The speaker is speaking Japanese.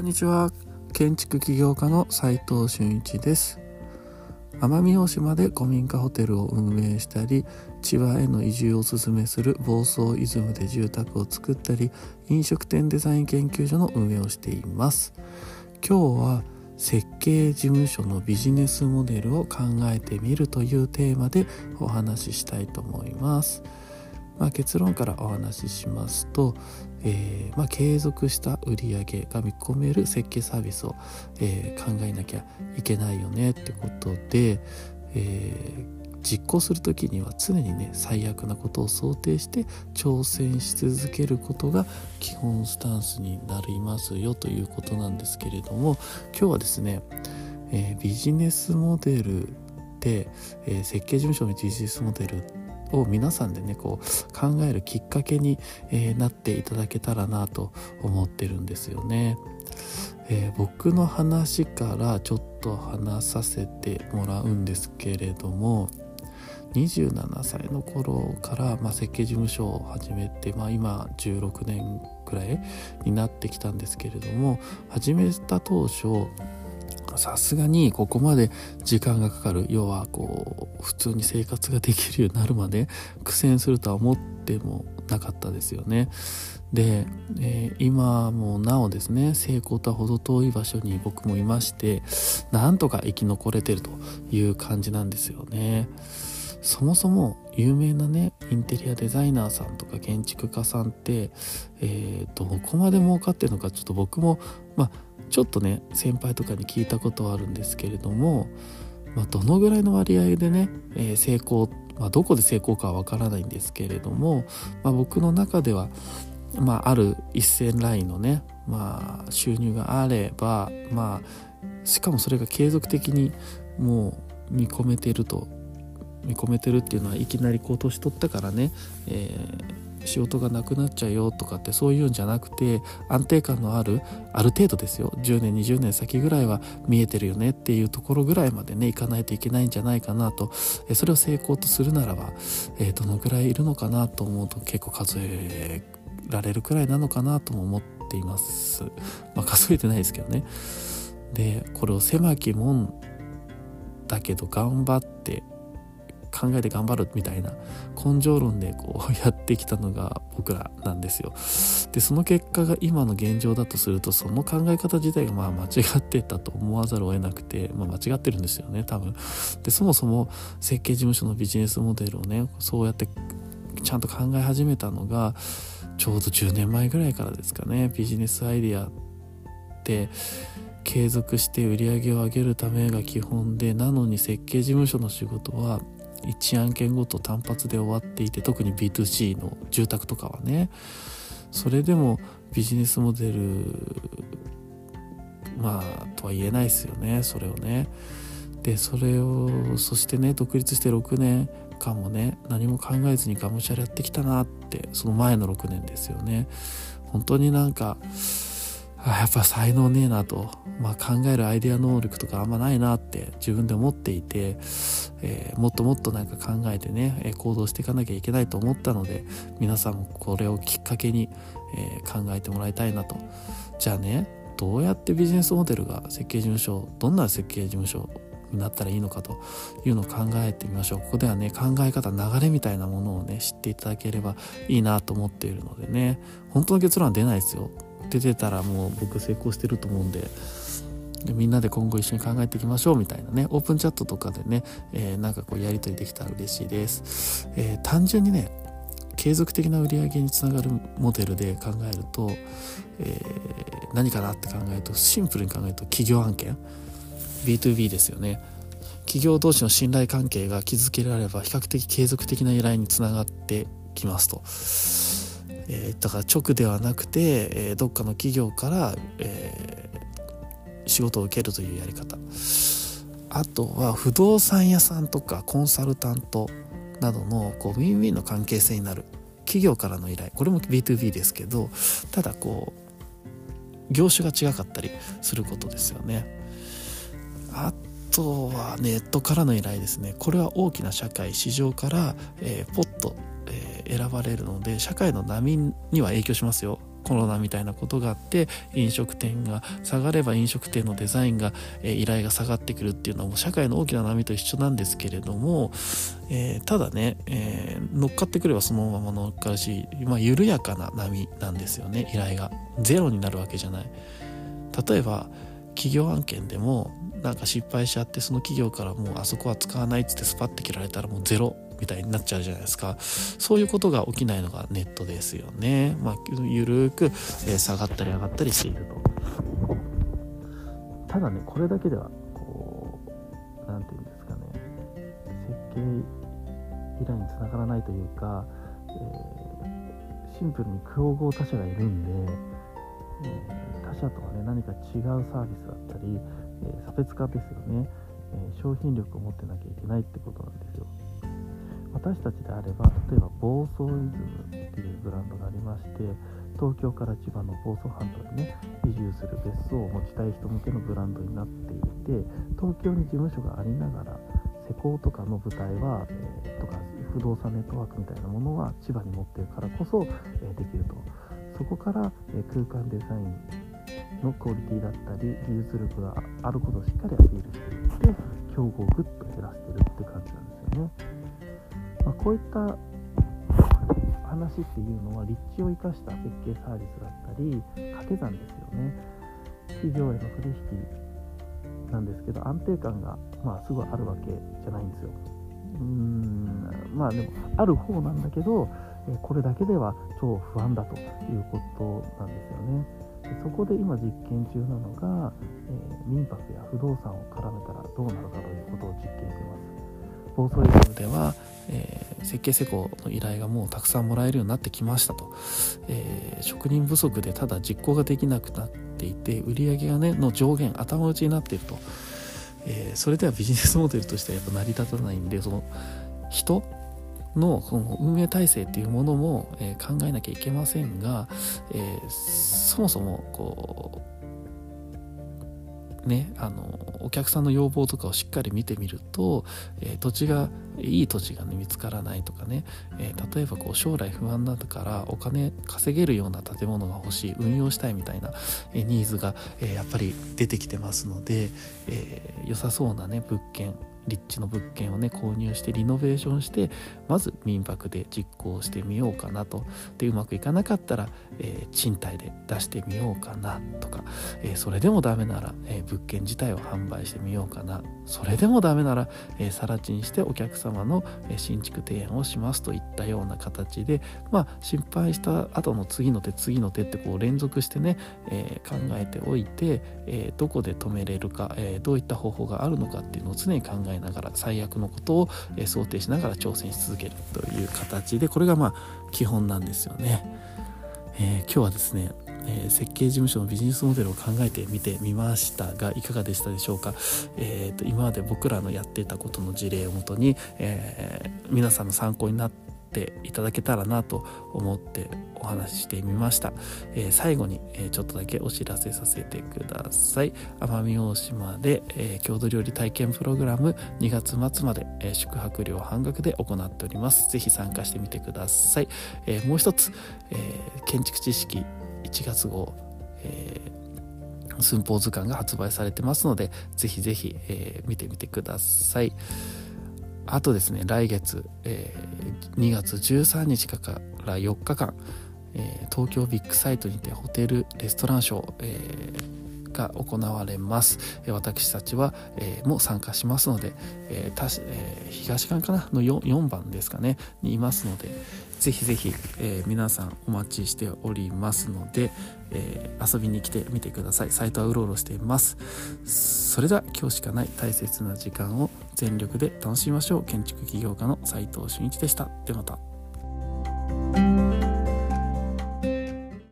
こんにちは。建築起業家の斉藤俊一です。奄美大島で古民家ホテルを運営したり千葉への移住をおすすめする房総イズムで住宅を作ったり飲食店デザイン研究所の運営をしています。今日は設計事務所のビジネスモデルを考えてみるというテーマでお話ししたいと思います。まあ、結論からお話ししますと、えー、まあ、継続した売り上げが見込める設計サービスを、えー、考えなきゃいけないよねってことで、えー、実行する時には常にね最悪なことを想定して挑戦し続けることが基本スタンスになりますよということなんですけれども今日はですね、えビジネスモデルで、え設計事務所のビジネスモデルっを皆さんでねこう考えるきっかけに、えー、なっていただけたらなと思ってるんですよね。えー、僕の話からちょっと話させてもらうんですけれども27歳の頃から、まあ、設計事務所を始めて、まあ、今16年くらいになってきたんですけれども始めた当初さすがにここまで時間がかかる要はこう普通に生活ができるようになるまで苦戦するとは思ってもなかったですよね。で、えー、今もなおですね成功とは程遠い場所に僕もいましてなんとか生き残れてるという感じなんですよね。そもそも有名なねインテリアデザイナーさんとか建築家さんって、えー、どこまで儲かってるのかちょっと僕もまあちょっとね先輩とかに聞いたことはあるんですけれども、まあ、どのぐらいの割合でね、えー、成功、まあ、どこで成功かはわからないんですけれども、まあ、僕の中では、まあ、ある一線ラインのね、まあ、収入があれば、まあ、しかもそれが継続的にもう見込めてると見込めてるっていうのはいきなりこう年取ったからね、えー仕事がなくなっちゃうよとかってそういうんじゃなくて安定感のあるある程度ですよ10年20年先ぐらいは見えてるよねっていうところぐらいまでねいかないといけないんじゃないかなとそれを成功とするならば、えー、どのぐらいいるのかなと思うと結構数えられるくらいなのかなとも思っています。まあ、数えてないですけどね。でこれを狭き門だけど頑張って考えて頑張るみたいな根性論でこう やってきたのが僕らなんですよ。でその結果が今の現状だとするとその考え方自体がまあ間違ってたと思わざるを得なくて、まあ、間違ってるんですよね多分。でそもそも設計事務所のビジネスモデルをねそうやってちゃんと考え始めたのがちょうど10年前ぐらいからですかねビジネスアイデアって継続して売り上げを上げるためが基本でなのに設計事務所の仕事は1案件ごと単発で終わっていて特に B2C の住宅とかはね。それでもビジネスモデルまあとは言えないですよねそれをね。でそれをそしてね独立して6年間もね何も考えずにがむしゃらやってきたなってその前の6年ですよね。本当になんかあやっぱ才能ねえなと、まあ、考えるアイデア能力とかあんまないなって自分で思っていて、えー、もっともっとなんか考えてね行動していかなきゃいけないと思ったので皆さんもこれをきっかけに、えー、考えてもらいたいなと。じゃあねどうやってビジネスモデルが設計事務所どんな設計事務所になったらいいのかというのを考えてみましょう。ここではね考え方流れみたいなものをね知っていただければいいなと思っているのでね本当の結論は出ないですよ。出てたらもう僕成功してると思うんででみんなで今後一緒に考えていきましょうみたいなねオープンチャットとかでね、えー、なんかこうやり取りできたら嬉しいです、えー、単純にね継続的な売り上げにつながるモデルで考えると、えー、何かなって考えるとシンプルに考えると企業案件 B2B ですよね。企業同士の信頼関係が築けられれば比較的継続的な依頼につながってきますと。えー、だから直ではなくて、えー、どっかの企業から、えー、仕事を受けるというやり方。あとは不動産屋さんとかコンサルタントなどのこうウィンウィンの関係性になる。企業からの依頼。これも B2B ですけどただこう業種が違かったりすることですよね。あとはネットからの依頼ですね。これは大きな社会市場から、えー、ポッと選ばれるので社会の波には影響しますよ。コロナみたいなことがあって飲食店が下がれば飲食店のデザインが、え、依頼が下がってくるっていうのはもう社会の大きな波と一緒なんですけれども、えー、ただね、えー、乗っかってくればそのまま乗っかるし、まあ、緩やかな波なんですよね。依頼が。ゼロになるわけじゃない。例えば企業案件でもなんか失敗しちゃってその企業からもうあそこは使わないっつってスパッて切られたらもうゼロ。みたいになっちゃうじゃないですか。そういうことが起きないのがネットですよね。まあゆるく、え、下がったり上がったりしていると。ただねこれだけではこう何て言うんですかね。設計依頼につながらないというか、えー、シンプルに競合他社がいるんで、えー、他社とはね何か違うサービスだったり、え差別化ですよね、え商品力を持ってなきゃいけないってことなんですよ。私たちであれば例えば暴走イズムっていうブランドがありまして東京から千葉の房総半島にね移住する別荘を持ちたい人向けのブランドになっていて東京に事務所がありながら施工とかの舞台は、えー、とか不動産ネットワークみたいなものは千葉に持ってるからこそ、えー、できるとそこから、えー、空間デザインのクオリティだったり技術力があることをしっかりアピールしていって競合をぐっと減らしてるって感じなんですよね。こういった話っていうのは立地を生かした設計サービスだったり掛け算ですよね。企業への取引なんですけど安定感が、まあ、すぐあるわけじゃないんですよ。うーんまあでもある方なんだけどこれだけでは超不安だということなんですよね。そこで今実験中なのが、えー、民泊や不動産を絡めたらどうなるかということを実験しています。暴走イズムでは、えー、設計施工の依頼がもうたくさんもらえるようになってきましたと、えー、職人不足でただ実行ができなくなっていて売り上げがねの上限頭打ちになっていると、えー、それではビジネスモデルとしてはやっぱ成り立たないんでその人のその運営体制っていうものも、え考えなきゃいけませんが、えそもそもこうね、あのお客さんの要望とかをしっかり見てみると、えー、土地がいい土地が、ね、見つからないとかね、えー、例えばこう将来不安だからお金稼げるような建物が欲しい運用したいみたいな、え、ニーズが、えやっぱり出てきてますので、え良さそうなね物件立地の物件をね購入してリノベーションしてまず民泊で実行してみようかなと。でうまくいかなかったら、えー、賃貸で出してみようかなとか、えー、それでもダメなら、えー、物件自体を販売してみようかな。それでもダメなら、え更地にしてお客様の新築提案をしますといったような形でまあ失敗した後の次の手次の手ってこう連続してね、え考えておいて、えどこで止めれるか、えどういった方法があるのかっていうのを常に考ええながら最悪のことを想定しながら挑戦し続けるという形でこれがまあ基本なんですよね。えー、今日はですねえー、設計事務所のビジネスモデルを考えてみてみましたがいかがでしたでしょうか、えーと、今まで僕らのやっていたことの事例をもとに、えー、皆さんの参考になってっていただけたらなと思ってお話ししてみました、えー、最後に、えー、ちょっとだけお知らせさせてください。奄美大島で、えー、郷土料理体験プログラム2月末まで、え宿泊料半額で行っております。ぜひ参加してみてください、えもう一つ、え建築知識1月号、え寸法図鑑が発売されてますのでぜひぜひ、え見てみてください。あとですね来月、えー、2月13日から4日間、えー、東京ビッグサイトにてホテルレストランショー、えー、が行われます、え私たちは、えも参加しますので、えたしえ東館かな？の 4, 4番ですかね？にいますのでぜひぜひ、え皆さんお待ちしておりますので、え遊びに来てみてください。サイトはうろうろしています。それでは今日しかない大切な時間を全力で楽しみましょう。建築起業家の斉藤俊一でした。ではまた。